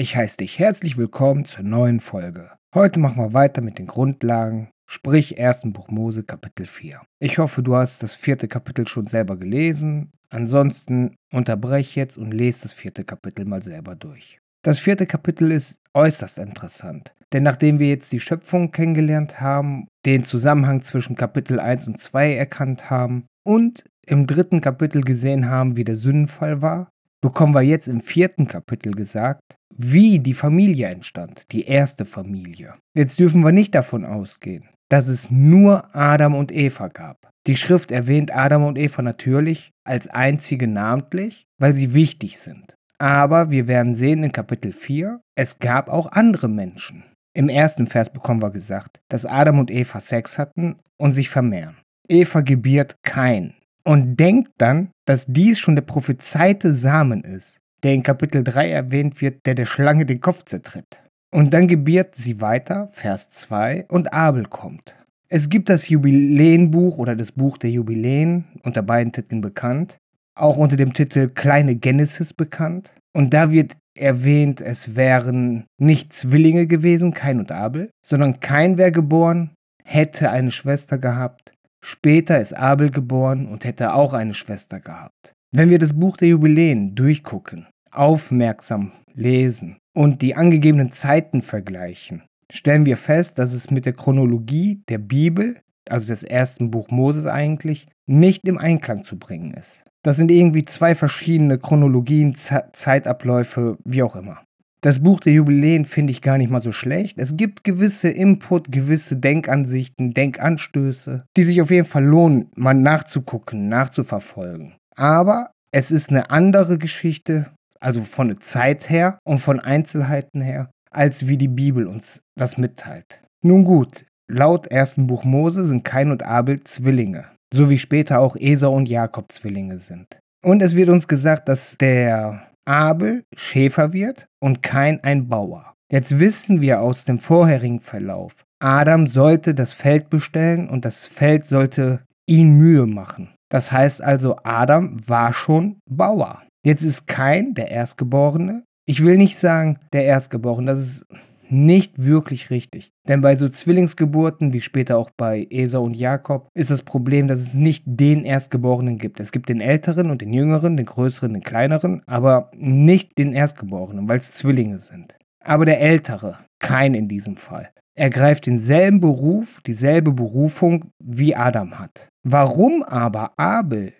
Ich heiße dich herzlich willkommen zur neuen Folge. Heute machen wir weiter mit den Grundlagen, sprich 1. Buch Mose Kapitel 4. Ich hoffe, du hast das vierte Kapitel schon selber gelesen. Ansonsten unterbrech jetzt und lese das vierte Kapitel mal selber durch. Das vierte Kapitel ist äußerst interessant, denn nachdem wir jetzt die Schöpfung kennengelernt haben, den Zusammenhang zwischen Kapitel 1 und 2 erkannt haben und im dritten Kapitel gesehen haben, wie der Sündenfall war, bekommen wir jetzt im vierten Kapitel gesagt, wie die Familie entstand, die erste Familie. Jetzt dürfen wir nicht davon ausgehen, dass es nur Adam und Eva gab. Die Schrift erwähnt Adam und Eva natürlich als einzige namentlich, weil sie wichtig sind. Aber wir werden sehen in Kapitel 4, es gab auch andere Menschen. Im ersten Vers bekommen wir gesagt, dass Adam und Eva Sex hatten und sich vermehren. Eva gebiert kein und denkt dann, dass dies schon der prophezeite Samen ist, der in Kapitel 3 erwähnt wird, der der Schlange den Kopf zertritt. Und dann gebiert sie weiter, Vers 2, und Abel kommt. Es gibt das Jubiläenbuch oder das Buch der Jubiläen, unter beiden Titeln bekannt, auch unter dem Titel Kleine Genesis bekannt. Und da wird erwähnt, es wären nicht Zwillinge gewesen, Kain und Abel, sondern Kain wäre geboren, hätte eine Schwester gehabt. Später ist Abel geboren und hätte auch eine Schwester gehabt. Wenn wir das Buch der Jubiläen durchgucken, aufmerksam lesen und die angegebenen Zeiten vergleichen, stellen wir fest, dass es mit der Chronologie der Bibel, also des ersten Buch Moses eigentlich, nicht im Einklang zu bringen ist. Das sind irgendwie zwei verschiedene Chronologien, Ze Zeitabläufe, wie auch immer. Das Buch der Jubiläen finde ich gar nicht mal so schlecht. Es gibt gewisse Input, gewisse Denkansichten, Denkanstöße, die sich auf jeden Fall lohnen, mal nachzugucken, nachzuverfolgen. Aber es ist eine andere Geschichte, also von der Zeit her und von Einzelheiten her, als wie die Bibel uns das mitteilt. Nun gut, laut ersten Buch Mose sind Kain und Abel Zwillinge, so wie später auch Esau und Jakob Zwillinge sind. Und es wird uns gesagt, dass der Abel Schäfer wird und Kain ein Bauer. Jetzt wissen wir aus dem vorherigen Verlauf, Adam sollte das Feld bestellen und das Feld sollte ihn Mühe machen. Das heißt also, Adam war schon Bauer. Jetzt ist Kain der Erstgeborene. Ich will nicht sagen der Erstgeborene, das ist nicht wirklich richtig. Denn bei so Zwillingsgeburten, wie später auch bei Esau und Jakob, ist das Problem, dass es nicht den Erstgeborenen gibt. Es gibt den Älteren und den Jüngeren, den Größeren, den Kleineren, aber nicht den Erstgeborenen, weil es Zwillinge sind. Aber der Ältere, kein in diesem Fall ergreift denselben Beruf, dieselbe Berufung wie Adam hat. Warum aber Abel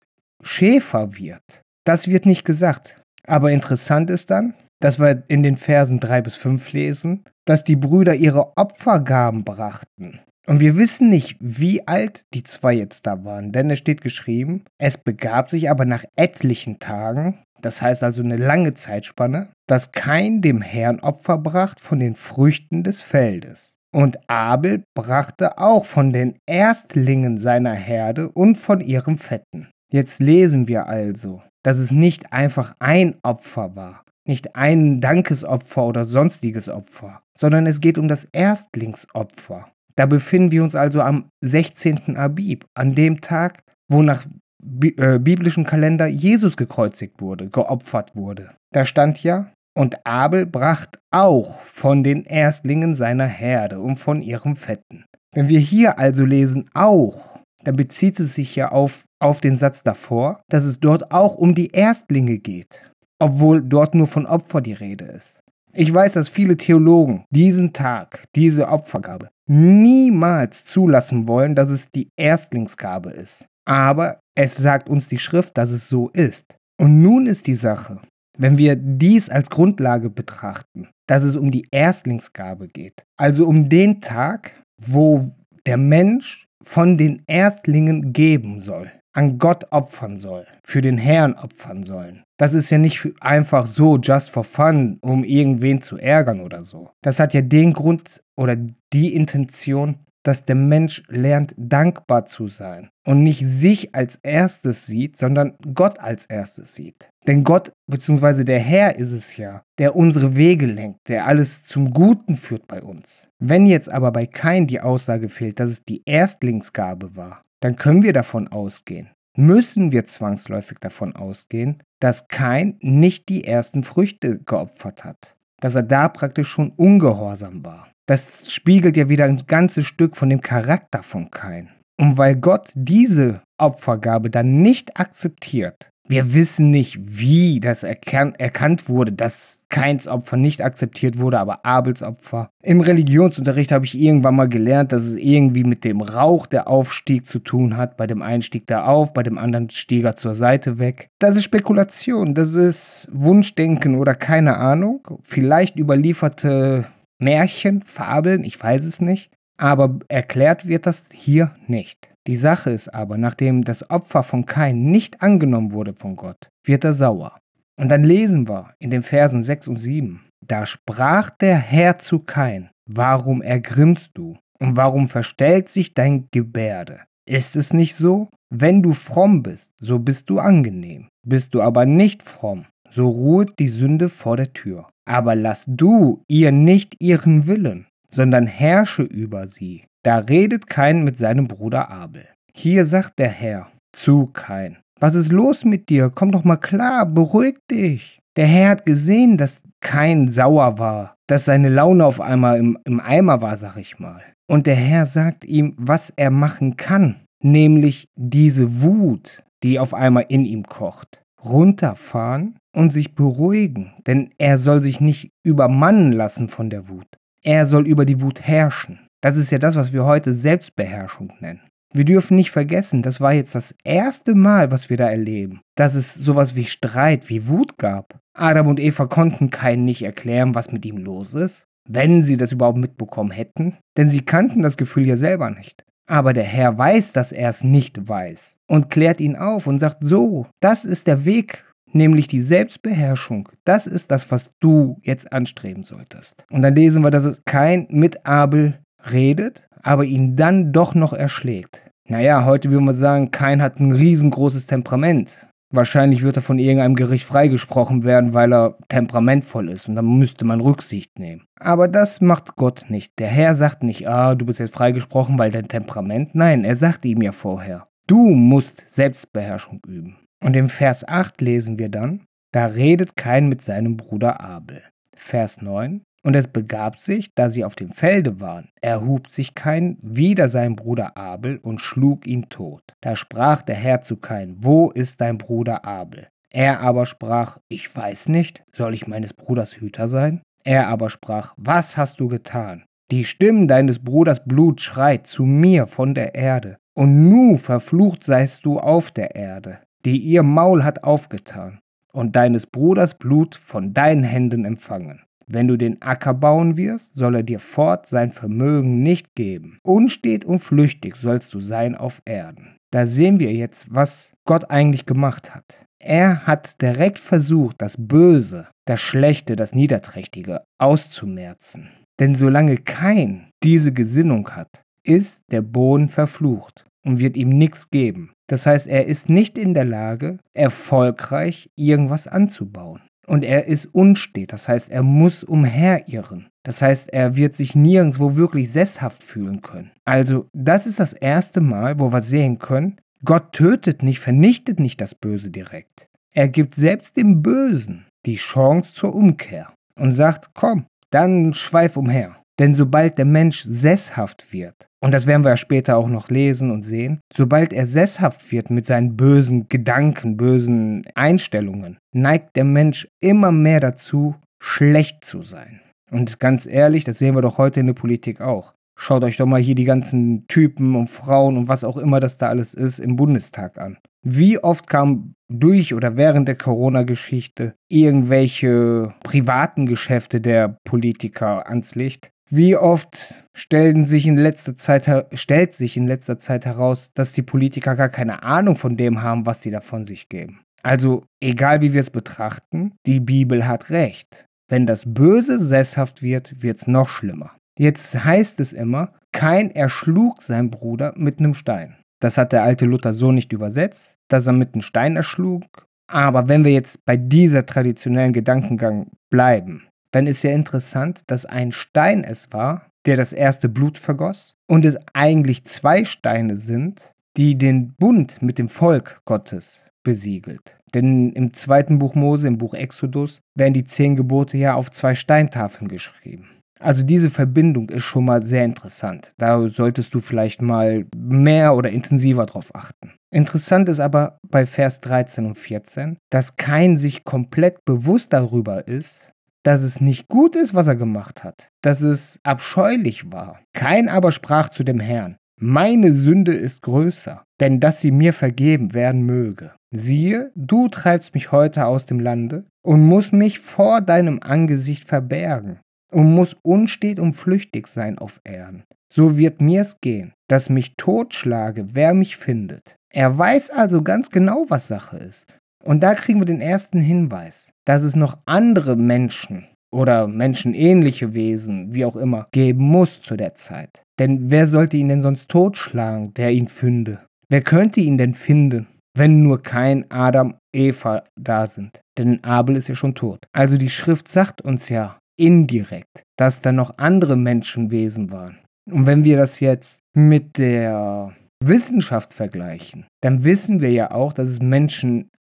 Schäfer wird, das wird nicht gesagt. Aber interessant ist dann, dass wir in den Versen 3 bis 5 lesen, dass die Brüder ihre Opfergaben brachten. Und wir wissen nicht, wie alt die zwei jetzt da waren, denn es steht geschrieben, es begab sich aber nach etlichen Tagen, das heißt also eine lange Zeitspanne, dass kein dem Herrn Opfer bracht von den Früchten des Feldes. Und Abel brachte auch von den Erstlingen seiner Herde und von ihrem Fetten. Jetzt lesen wir also, dass es nicht einfach ein Opfer war, nicht ein Dankesopfer oder sonstiges Opfer, sondern es geht um das Erstlingsopfer. Da befinden wir uns also am 16. Abib, an dem Tag, wo nach bi äh, biblischen Kalender Jesus gekreuzigt wurde, geopfert wurde. Da stand ja, und Abel bracht auch von den Erstlingen seiner Herde und von ihrem Fetten. Wenn wir hier also lesen auch, dann bezieht es sich ja auf, auf den Satz davor, dass es dort auch um die Erstlinge geht, obwohl dort nur von Opfer die Rede ist. Ich weiß, dass viele Theologen diesen Tag, diese Opfergabe, niemals zulassen wollen, dass es die Erstlingsgabe ist. Aber es sagt uns die Schrift, dass es so ist. Und nun ist die Sache, wenn wir dies als Grundlage betrachten, dass es um die Erstlingsgabe geht, also um den Tag, wo der Mensch von den Erstlingen geben soll, an Gott opfern soll, für den Herrn opfern sollen. Das ist ja nicht einfach so, just for fun, um irgendwen zu ärgern oder so. Das hat ja den Grund oder die Intention, dass der Mensch lernt, dankbar zu sein und nicht sich als erstes sieht, sondern Gott als erstes sieht. Denn Gott bzw. der Herr ist es ja, der unsere Wege lenkt, der alles zum Guten führt bei uns. Wenn jetzt aber bei Kain die Aussage fehlt, dass es die Erstlingsgabe war, dann können wir davon ausgehen, müssen wir zwangsläufig davon ausgehen, dass Kain nicht die ersten Früchte geopfert hat. dass er da praktisch schon ungehorsam war. Das spiegelt ja wieder ein ganzes Stück von dem Charakter von Kain. Und weil Gott diese Opfergabe dann nicht akzeptiert, wir wissen nicht, wie das erkan erkannt wurde, dass Keins Opfer nicht akzeptiert wurde, aber Abels Opfer. Im Religionsunterricht habe ich irgendwann mal gelernt, dass es irgendwie mit dem Rauch der Aufstieg zu tun hat. Bei dem einen stieg er auf, bei dem anderen stieg er zur Seite weg. Das ist Spekulation, das ist Wunschdenken oder keine Ahnung. Vielleicht überlieferte Märchen, Fabeln, ich weiß es nicht. Aber erklärt wird das hier nicht. Die Sache ist aber, nachdem das Opfer von Kain nicht angenommen wurde von Gott, wird er sauer. Und dann lesen wir in den Versen 6 und 7. Da sprach der Herr zu Kain, warum ergrimmst du und warum verstellt sich dein Gebärde? Ist es nicht so? Wenn du fromm bist, so bist du angenehm. Bist du aber nicht fromm, so ruht die Sünde vor der Tür. Aber lass du ihr nicht ihren Willen, sondern herrsche über sie. Da redet Kain mit seinem Bruder Abel. Hier sagt der Herr zu Kain, was ist los mit dir? Komm doch mal klar, beruhig dich. Der Herr hat gesehen, dass Kain sauer war, dass seine Laune auf einmal im, im Eimer war, sag ich mal. Und der Herr sagt ihm, was er machen kann, nämlich diese Wut, die auf einmal in ihm kocht, runterfahren und sich beruhigen, denn er soll sich nicht übermannen lassen von der Wut. Er soll über die Wut herrschen. Das ist ja das, was wir heute Selbstbeherrschung nennen. Wir dürfen nicht vergessen, das war jetzt das erste Mal, was wir da erleben, dass es sowas wie Streit, wie Wut gab. Adam und Eva konnten keinen nicht erklären, was mit ihm los ist, wenn sie das überhaupt mitbekommen hätten, denn sie kannten das Gefühl ja selber nicht. Aber der Herr weiß, dass er es nicht weiß und klärt ihn auf und sagt, so, das ist der Weg, nämlich die Selbstbeherrschung. Das ist das, was du jetzt anstreben solltest. Und dann lesen wir, dass es kein mit Abel redet, aber ihn dann doch noch erschlägt. Naja, heute würde man sagen, Kain hat ein riesengroßes Temperament. Wahrscheinlich wird er von irgendeinem Gericht freigesprochen werden, weil er temperamentvoll ist und dann müsste man Rücksicht nehmen. Aber das macht Gott nicht. Der Herr sagt nicht, ah, du bist jetzt freigesprochen, weil dein Temperament. Nein, er sagt ihm ja vorher, du musst Selbstbeherrschung üben. Und im Vers 8 lesen wir dann, da redet Kain mit seinem Bruder Abel. Vers 9, und es begab sich, da sie auf dem Felde waren, erhub sich Kain wider seinen Bruder Abel und schlug ihn tot. Da sprach der Herr zu Kain, wo ist dein Bruder Abel? Er aber sprach, ich weiß nicht, soll ich meines Bruders Hüter sein? Er aber sprach, was hast du getan? Die Stimme deines Bruders Blut schreit zu mir von der Erde, und nu verflucht seist du auf der Erde, die ihr Maul hat aufgetan, und deines Bruders Blut von deinen Händen empfangen. Wenn du den Acker bauen wirst, soll er dir fort sein Vermögen nicht geben. Unstet und flüchtig sollst du sein auf Erden. Da sehen wir jetzt, was Gott eigentlich gemacht hat. Er hat direkt versucht, das Böse, das Schlechte, das Niederträchtige auszumerzen. Denn solange kein diese Gesinnung hat, ist der Boden verflucht und wird ihm nichts geben. Das heißt, er ist nicht in der Lage, erfolgreich irgendwas anzubauen und er ist unstet. Das heißt, er muss umherirren. Das heißt, er wird sich nirgendwo wirklich sesshaft fühlen können. Also, das ist das erste Mal, wo wir sehen können, Gott tötet nicht, vernichtet nicht das Böse direkt. Er gibt selbst dem Bösen die Chance zur Umkehr und sagt, komm, dann schweif umher. Denn sobald der Mensch sesshaft wird, und das werden wir ja später auch noch lesen und sehen, sobald er sesshaft wird mit seinen bösen Gedanken, bösen Einstellungen, neigt der Mensch immer mehr dazu, schlecht zu sein. Und ganz ehrlich, das sehen wir doch heute in der Politik auch. Schaut euch doch mal hier die ganzen Typen und Frauen und was auch immer das da alles ist im Bundestag an. Wie oft kam durch oder während der Corona-Geschichte irgendwelche privaten Geschäfte der Politiker ans Licht, wie oft stellen sich in letzter Zeit, stellt sich in letzter Zeit heraus, dass die Politiker gar keine Ahnung von dem haben, was sie da von sich geben. Also, egal wie wir es betrachten, die Bibel hat recht. Wenn das Böse sesshaft wird, wird es noch schlimmer. Jetzt heißt es immer, kein erschlug sein Bruder mit einem Stein. Das hat der alte Luther so nicht übersetzt, dass er mit einem Stein erschlug. Aber wenn wir jetzt bei dieser traditionellen Gedankengang bleiben, dann ist ja interessant, dass ein Stein es war, der das erste Blut vergoss und es eigentlich zwei Steine sind, die den Bund mit dem Volk Gottes besiegelt. Denn im zweiten Buch Mose, im Buch Exodus, werden die zehn Gebote ja auf zwei Steintafeln geschrieben. Also diese Verbindung ist schon mal sehr interessant. Da solltest du vielleicht mal mehr oder intensiver drauf achten. Interessant ist aber bei Vers 13 und 14, dass kein sich komplett bewusst darüber ist, dass es nicht gut ist, was er gemacht hat, dass es abscheulich war. Kein aber sprach zu dem Herrn, meine Sünde ist größer, denn dass sie mir vergeben werden möge. Siehe, du treibst mich heute aus dem Lande und musst mich vor deinem Angesicht verbergen und muss unstet und flüchtig sein auf Erden. So wird mir's gehen, dass mich totschlage, wer mich findet. Er weiß also ganz genau, was Sache ist. Und da kriegen wir den ersten Hinweis, dass es noch andere Menschen oder menschenähnliche Wesen, wie auch immer, geben muss zu der Zeit. Denn wer sollte ihn denn sonst totschlagen, der ihn finde? Wer könnte ihn denn finden, wenn nur kein Adam, Eva da sind? Denn Abel ist ja schon tot. Also die Schrift sagt uns ja, indirekt, dass da noch andere Menschenwesen waren. Und wenn wir das jetzt mit der Wissenschaft vergleichen, dann wissen wir ja auch, dass es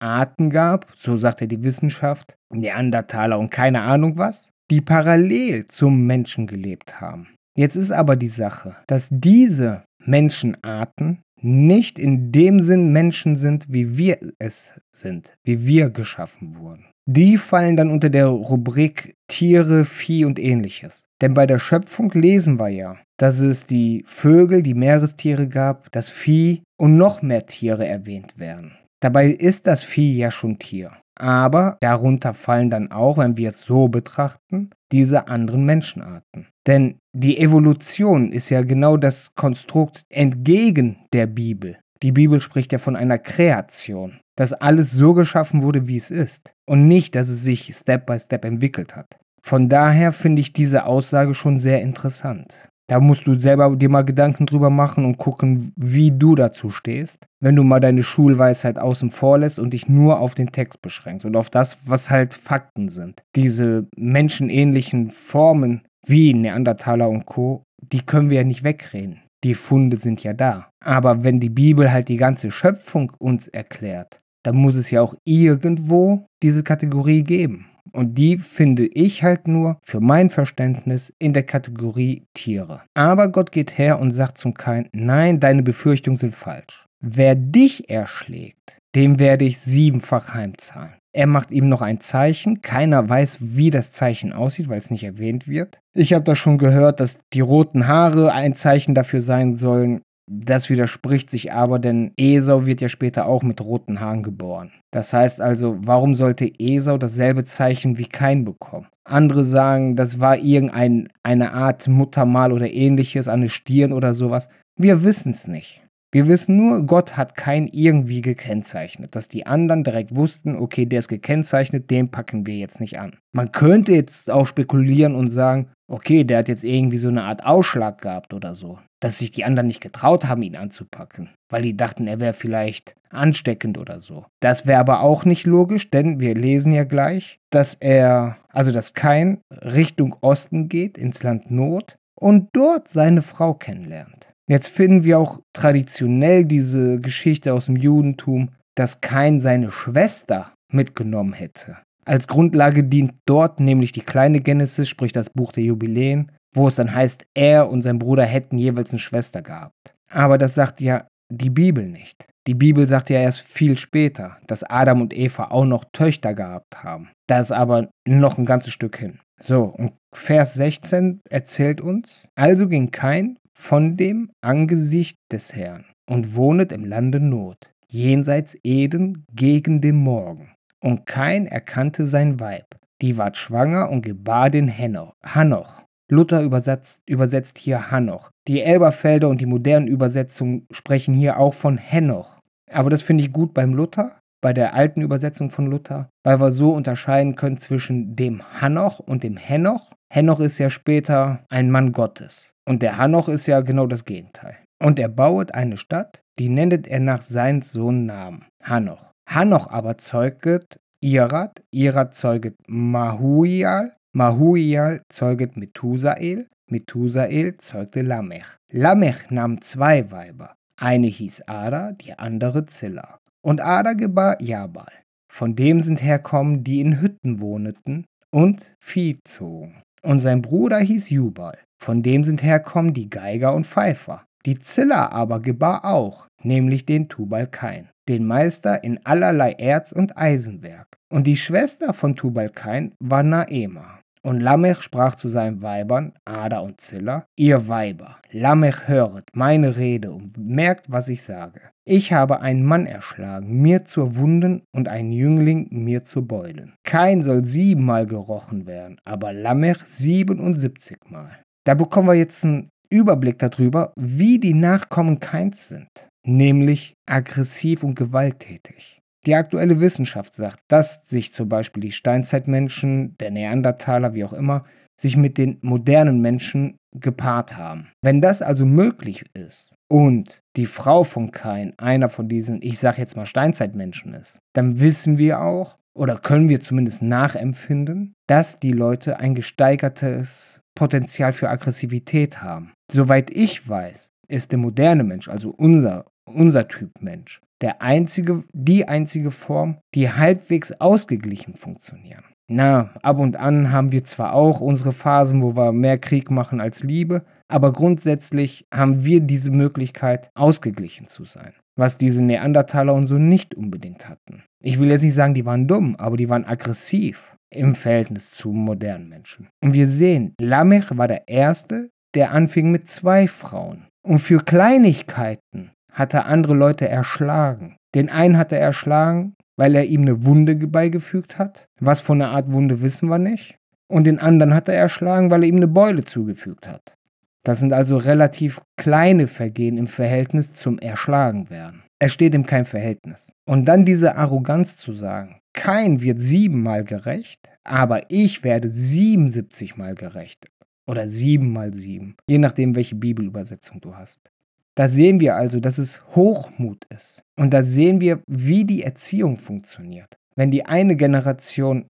Menschenarten gab, so sagt ja die Wissenschaft, Neandertaler und keine Ahnung was, die parallel zum Menschen gelebt haben. Jetzt ist aber die Sache, dass diese Menschenarten nicht in dem Sinn Menschen sind, wie wir es sind, wie wir geschaffen wurden. Die fallen dann unter der Rubrik Tiere, Vieh und ähnliches. Denn bei der Schöpfung lesen wir ja, dass es die Vögel, die Meerestiere gab, das Vieh und noch mehr Tiere erwähnt werden. Dabei ist das Vieh ja schon Tier. Aber darunter fallen dann auch, wenn wir es so betrachten, diese anderen Menschenarten. Denn die Evolution ist ja genau das Konstrukt entgegen der Bibel. Die Bibel spricht ja von einer Kreation, dass alles so geschaffen wurde, wie es ist und nicht, dass es sich Step by Step entwickelt hat. Von daher finde ich diese Aussage schon sehr interessant. Da musst du selber dir mal Gedanken drüber machen und gucken, wie du dazu stehst, wenn du mal deine Schulweisheit außen vor lässt und dich nur auf den Text beschränkst und auf das, was halt Fakten sind. Diese menschenähnlichen Formen wie Neandertaler und Co., die können wir ja nicht wegreden. Die Funde sind ja da. Aber wenn die Bibel halt die ganze Schöpfung uns erklärt, dann muss es ja auch irgendwo diese Kategorie geben. Und die finde ich halt nur für mein Verständnis in der Kategorie Tiere. Aber Gott geht her und sagt zum Kain, nein, deine Befürchtungen sind falsch. Wer dich erschlägt, dem werde ich siebenfach heimzahlen. Er macht ihm noch ein Zeichen. Keiner weiß, wie das Zeichen aussieht, weil es nicht erwähnt wird. Ich habe da schon gehört, dass die roten Haare ein Zeichen dafür sein sollen. Das widerspricht sich aber, denn Esau wird ja später auch mit roten Haaren geboren. Das heißt also, warum sollte Esau dasselbe Zeichen wie Kain bekommen? Andere sagen, das war irgendeine Art Muttermal oder ähnliches, eine Stirn oder sowas. Wir wissen es nicht. Wir wissen nur, Gott hat kein irgendwie gekennzeichnet, dass die anderen direkt wussten, okay, der ist gekennzeichnet, den packen wir jetzt nicht an. Man könnte jetzt auch spekulieren und sagen, okay, der hat jetzt irgendwie so eine Art Ausschlag gehabt oder so, dass sich die anderen nicht getraut haben, ihn anzupacken, weil die dachten, er wäre vielleicht ansteckend oder so. Das wäre aber auch nicht logisch, denn wir lesen ja gleich, dass er, also dass kein Richtung Osten geht, ins Land Not und dort seine Frau kennenlernt. Jetzt finden wir auch traditionell diese Geschichte aus dem Judentum, dass Kain seine Schwester mitgenommen hätte. Als Grundlage dient dort nämlich die kleine Genesis, sprich das Buch der Jubiläen, wo es dann heißt, er und sein Bruder hätten jeweils eine Schwester gehabt. Aber das sagt ja die Bibel nicht. Die Bibel sagt ja erst viel später, dass Adam und Eva auch noch Töchter gehabt haben. Da ist aber noch ein ganzes Stück hin. So, und Vers 16 erzählt uns, also ging Kain von dem Angesicht des Herrn und wohnet im Lande Not, jenseits Eden gegen den Morgen. Und kein erkannte sein Weib, die ward schwanger und gebar den Henoch. Hanoch. Luther übersetzt, übersetzt hier Hanoch. Die Elberfelder und die modernen Übersetzungen sprechen hier auch von Henoch. Aber das finde ich gut beim Luther, bei der alten Übersetzung von Luther, weil wir so unterscheiden können zwischen dem Hanoch und dem Henoch. Henoch ist ja später ein Mann Gottes. Und der Hanoch ist ja genau das Gegenteil. Und er bauet eine Stadt, die nennet er nach seins Sohn Namen, Hanoch. Hanoch aber zeuget Irat, Irat zeuget Mahuial, Mahuial zeuget Methusael, Methusael zeugte Lamech. Lamech nahm zwei Weiber. Eine hieß Ada, die andere Zilla. Und Ada gebar Jabal. Von dem sind herkommen, die in Hütten wohneten und Vieh zogen. Und sein Bruder hieß Jubal. Von dem sind herkommen die Geiger und Pfeifer. Die Zilla aber gebar auch, nämlich den Tubalkain, den Meister in allerlei Erz- und Eisenwerk. Und die Schwester von Tubalkain war Naema. Und Lamech sprach zu seinen Weibern, Ada und Zilla, ihr Weiber, Lamech höret meine Rede und merkt, was ich sage. Ich habe einen Mann erschlagen, mir zur Wunden und einen Jüngling mir zu Beulen. Kein soll siebenmal gerochen werden, aber Lamech siebenundsiebzigmal. Da bekommen wir jetzt einen Überblick darüber, wie die Nachkommen Keins sind, nämlich aggressiv und gewalttätig. Die aktuelle Wissenschaft sagt, dass sich zum Beispiel die Steinzeitmenschen, der Neandertaler, wie auch immer, sich mit den modernen Menschen gepaart haben. Wenn das also möglich ist und die Frau von Kain einer von diesen, ich sag jetzt mal Steinzeitmenschen ist, dann wissen wir auch oder können wir zumindest nachempfinden, dass die Leute ein gesteigertes Potenzial für Aggressivität haben. Soweit ich weiß, ist der moderne Mensch, also unser, unser Typ Mensch, der einzige, die einzige Form, die halbwegs ausgeglichen funktionieren. Na, ab und an haben wir zwar auch unsere Phasen, wo wir mehr Krieg machen als Liebe, aber grundsätzlich haben wir diese Möglichkeit, ausgeglichen zu sein, was diese Neandertaler und so nicht unbedingt hatten. Ich will jetzt nicht sagen, die waren dumm, aber die waren aggressiv im Verhältnis zu modernen Menschen. Und wir sehen, Lamech war der Erste, der anfing mit zwei Frauen. Und für Kleinigkeiten hat er andere Leute erschlagen. Den einen hat er erschlagen, weil er ihm eine Wunde beigefügt hat. Was von einer Art Wunde wissen wir nicht. Und den anderen hat er erschlagen, weil er ihm eine Beule zugefügt hat. Das sind also relativ kleine Vergehen im Verhältnis zum Erschlagenwerden. Es steht ihm kein Verhältnis. Und dann diese Arroganz zu sagen, kein wird siebenmal gerecht, aber ich werde 77 mal gerecht. Oder sieben mal sieben, je nachdem, welche Bibelübersetzung du hast. Da sehen wir also, dass es Hochmut ist. Und da sehen wir, wie die Erziehung funktioniert. Wenn die eine Generation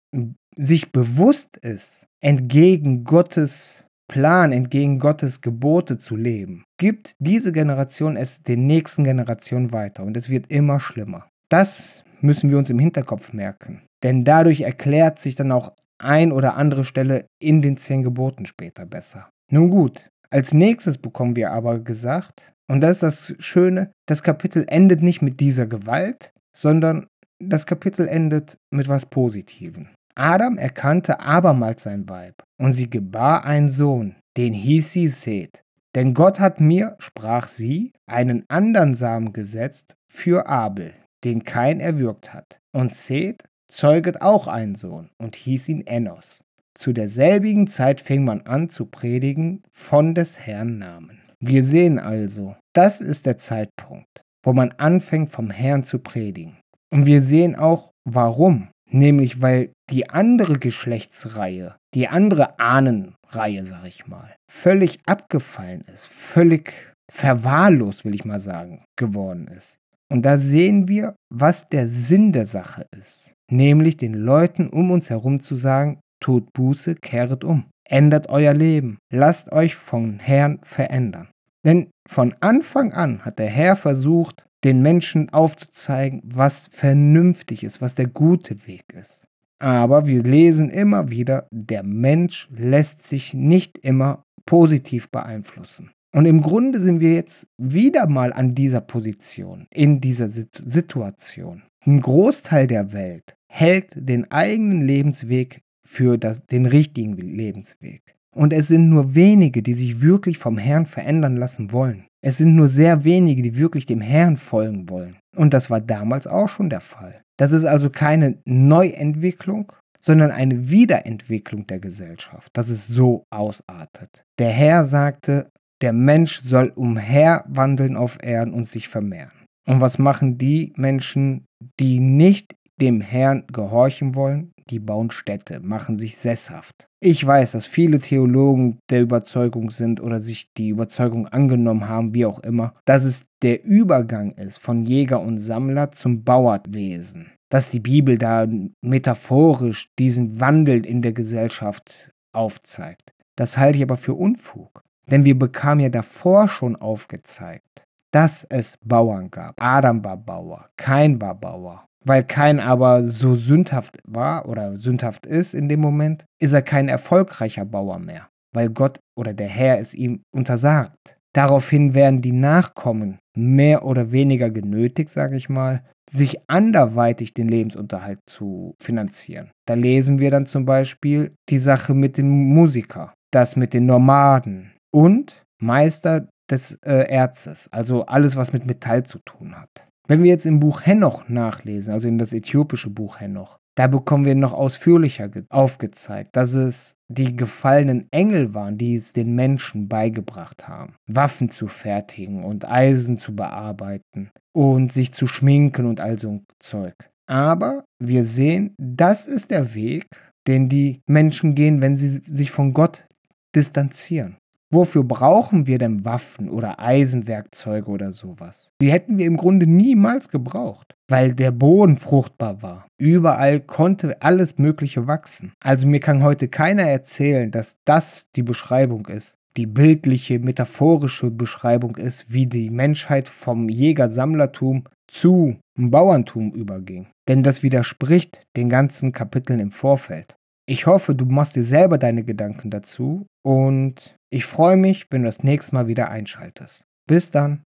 sich bewusst ist, entgegen Gottes Plan, entgegen Gottes Gebote zu leben, gibt diese Generation es den nächsten Generationen weiter und es wird immer schlimmer. Das müssen wir uns im Hinterkopf merken. Denn dadurch erklärt sich dann auch ein oder andere Stelle in den zehn Geboten später besser. Nun gut, als nächstes bekommen wir aber gesagt, und das ist das Schöne, das Kapitel endet nicht mit dieser Gewalt, sondern das Kapitel endet mit was Positivem. Adam erkannte abermals sein Weib, und sie gebar einen Sohn, den hieß sie Seth. Denn Gott hat mir, sprach sie, einen andern Samen gesetzt für Abel, den kein erwürgt hat. Und Seth zeuget auch einen Sohn und hieß ihn Enos. Zu derselbigen Zeit fing man an zu predigen von des Herrn Namen. Wir sehen also, das ist der Zeitpunkt, wo man anfängt vom Herrn zu predigen. Und wir sehen auch, warum. Nämlich weil die andere Geschlechtsreihe, die andere Ahnenreihe, sag ich mal, völlig abgefallen ist, völlig verwahrlost, will ich mal sagen, geworden ist. Und da sehen wir, was der Sinn der Sache ist. Nämlich den Leuten um uns herum zu sagen, tut Buße, kehret um. Ändert euer Leben. Lasst euch vom Herrn verändern. Denn von Anfang an hat der Herr versucht, den Menschen aufzuzeigen, was vernünftig ist, was der gute Weg ist. Aber wir lesen immer wieder, der Mensch lässt sich nicht immer positiv beeinflussen. Und im Grunde sind wir jetzt wieder mal an dieser Position, in dieser Situation. Ein Großteil der Welt hält den eigenen Lebensweg für das, den richtigen Lebensweg. Und es sind nur wenige, die sich wirklich vom Herrn verändern lassen wollen. Es sind nur sehr wenige, die wirklich dem Herrn folgen wollen. Und das war damals auch schon der Fall. Das ist also keine Neuentwicklung, sondern eine Wiederentwicklung der Gesellschaft, dass es so ausartet. Der Herr sagte, der Mensch soll umherwandeln auf Erden und sich vermehren. Und was machen die Menschen, die nicht dem Herrn gehorchen wollen? Die bauen Städte, machen sich sesshaft. Ich weiß, dass viele Theologen der Überzeugung sind oder sich die Überzeugung angenommen haben, wie auch immer, dass es der Übergang ist von Jäger und Sammler zum Bauerwesen. Dass die Bibel da metaphorisch diesen Wandel in der Gesellschaft aufzeigt. Das halte ich aber für Unfug. Denn wir bekamen ja davor schon aufgezeigt, dass es Bauern gab. Adam war Bauer, kein war Bauer. Weil kein aber so sündhaft war oder sündhaft ist in dem Moment, ist er kein erfolgreicher Bauer mehr, weil Gott oder der Herr es ihm untersagt. Daraufhin werden die Nachkommen mehr oder weniger genötigt, sage ich mal, sich anderweitig den Lebensunterhalt zu finanzieren. Da lesen wir dann zum Beispiel die Sache mit dem Musiker, das mit den Nomaden und Meister des äh, Erzes, also alles, was mit Metall zu tun hat. Wenn wir jetzt im Buch Henoch nachlesen, also in das äthiopische Buch Henoch, da bekommen wir noch ausführlicher aufgezeigt, dass es die gefallenen Engel waren, die es den Menschen beigebracht haben, Waffen zu fertigen und Eisen zu bearbeiten und sich zu schminken und all so ein Zeug. Aber wir sehen, das ist der Weg, den die Menschen gehen, wenn sie sich von Gott distanzieren. Wofür brauchen wir denn Waffen oder Eisenwerkzeuge oder sowas? Die hätten wir im Grunde niemals gebraucht, weil der Boden fruchtbar war. Überall konnte alles Mögliche wachsen. Also mir kann heute keiner erzählen, dass das die Beschreibung ist. Die bildliche, metaphorische Beschreibung ist, wie die Menschheit vom Jäger-Sammlertum zu Bauerntum überging. Denn das widerspricht den ganzen Kapiteln im Vorfeld. Ich hoffe, du machst dir selber deine Gedanken dazu und ich freue mich, wenn du das nächste Mal wieder einschaltest. Bis dann.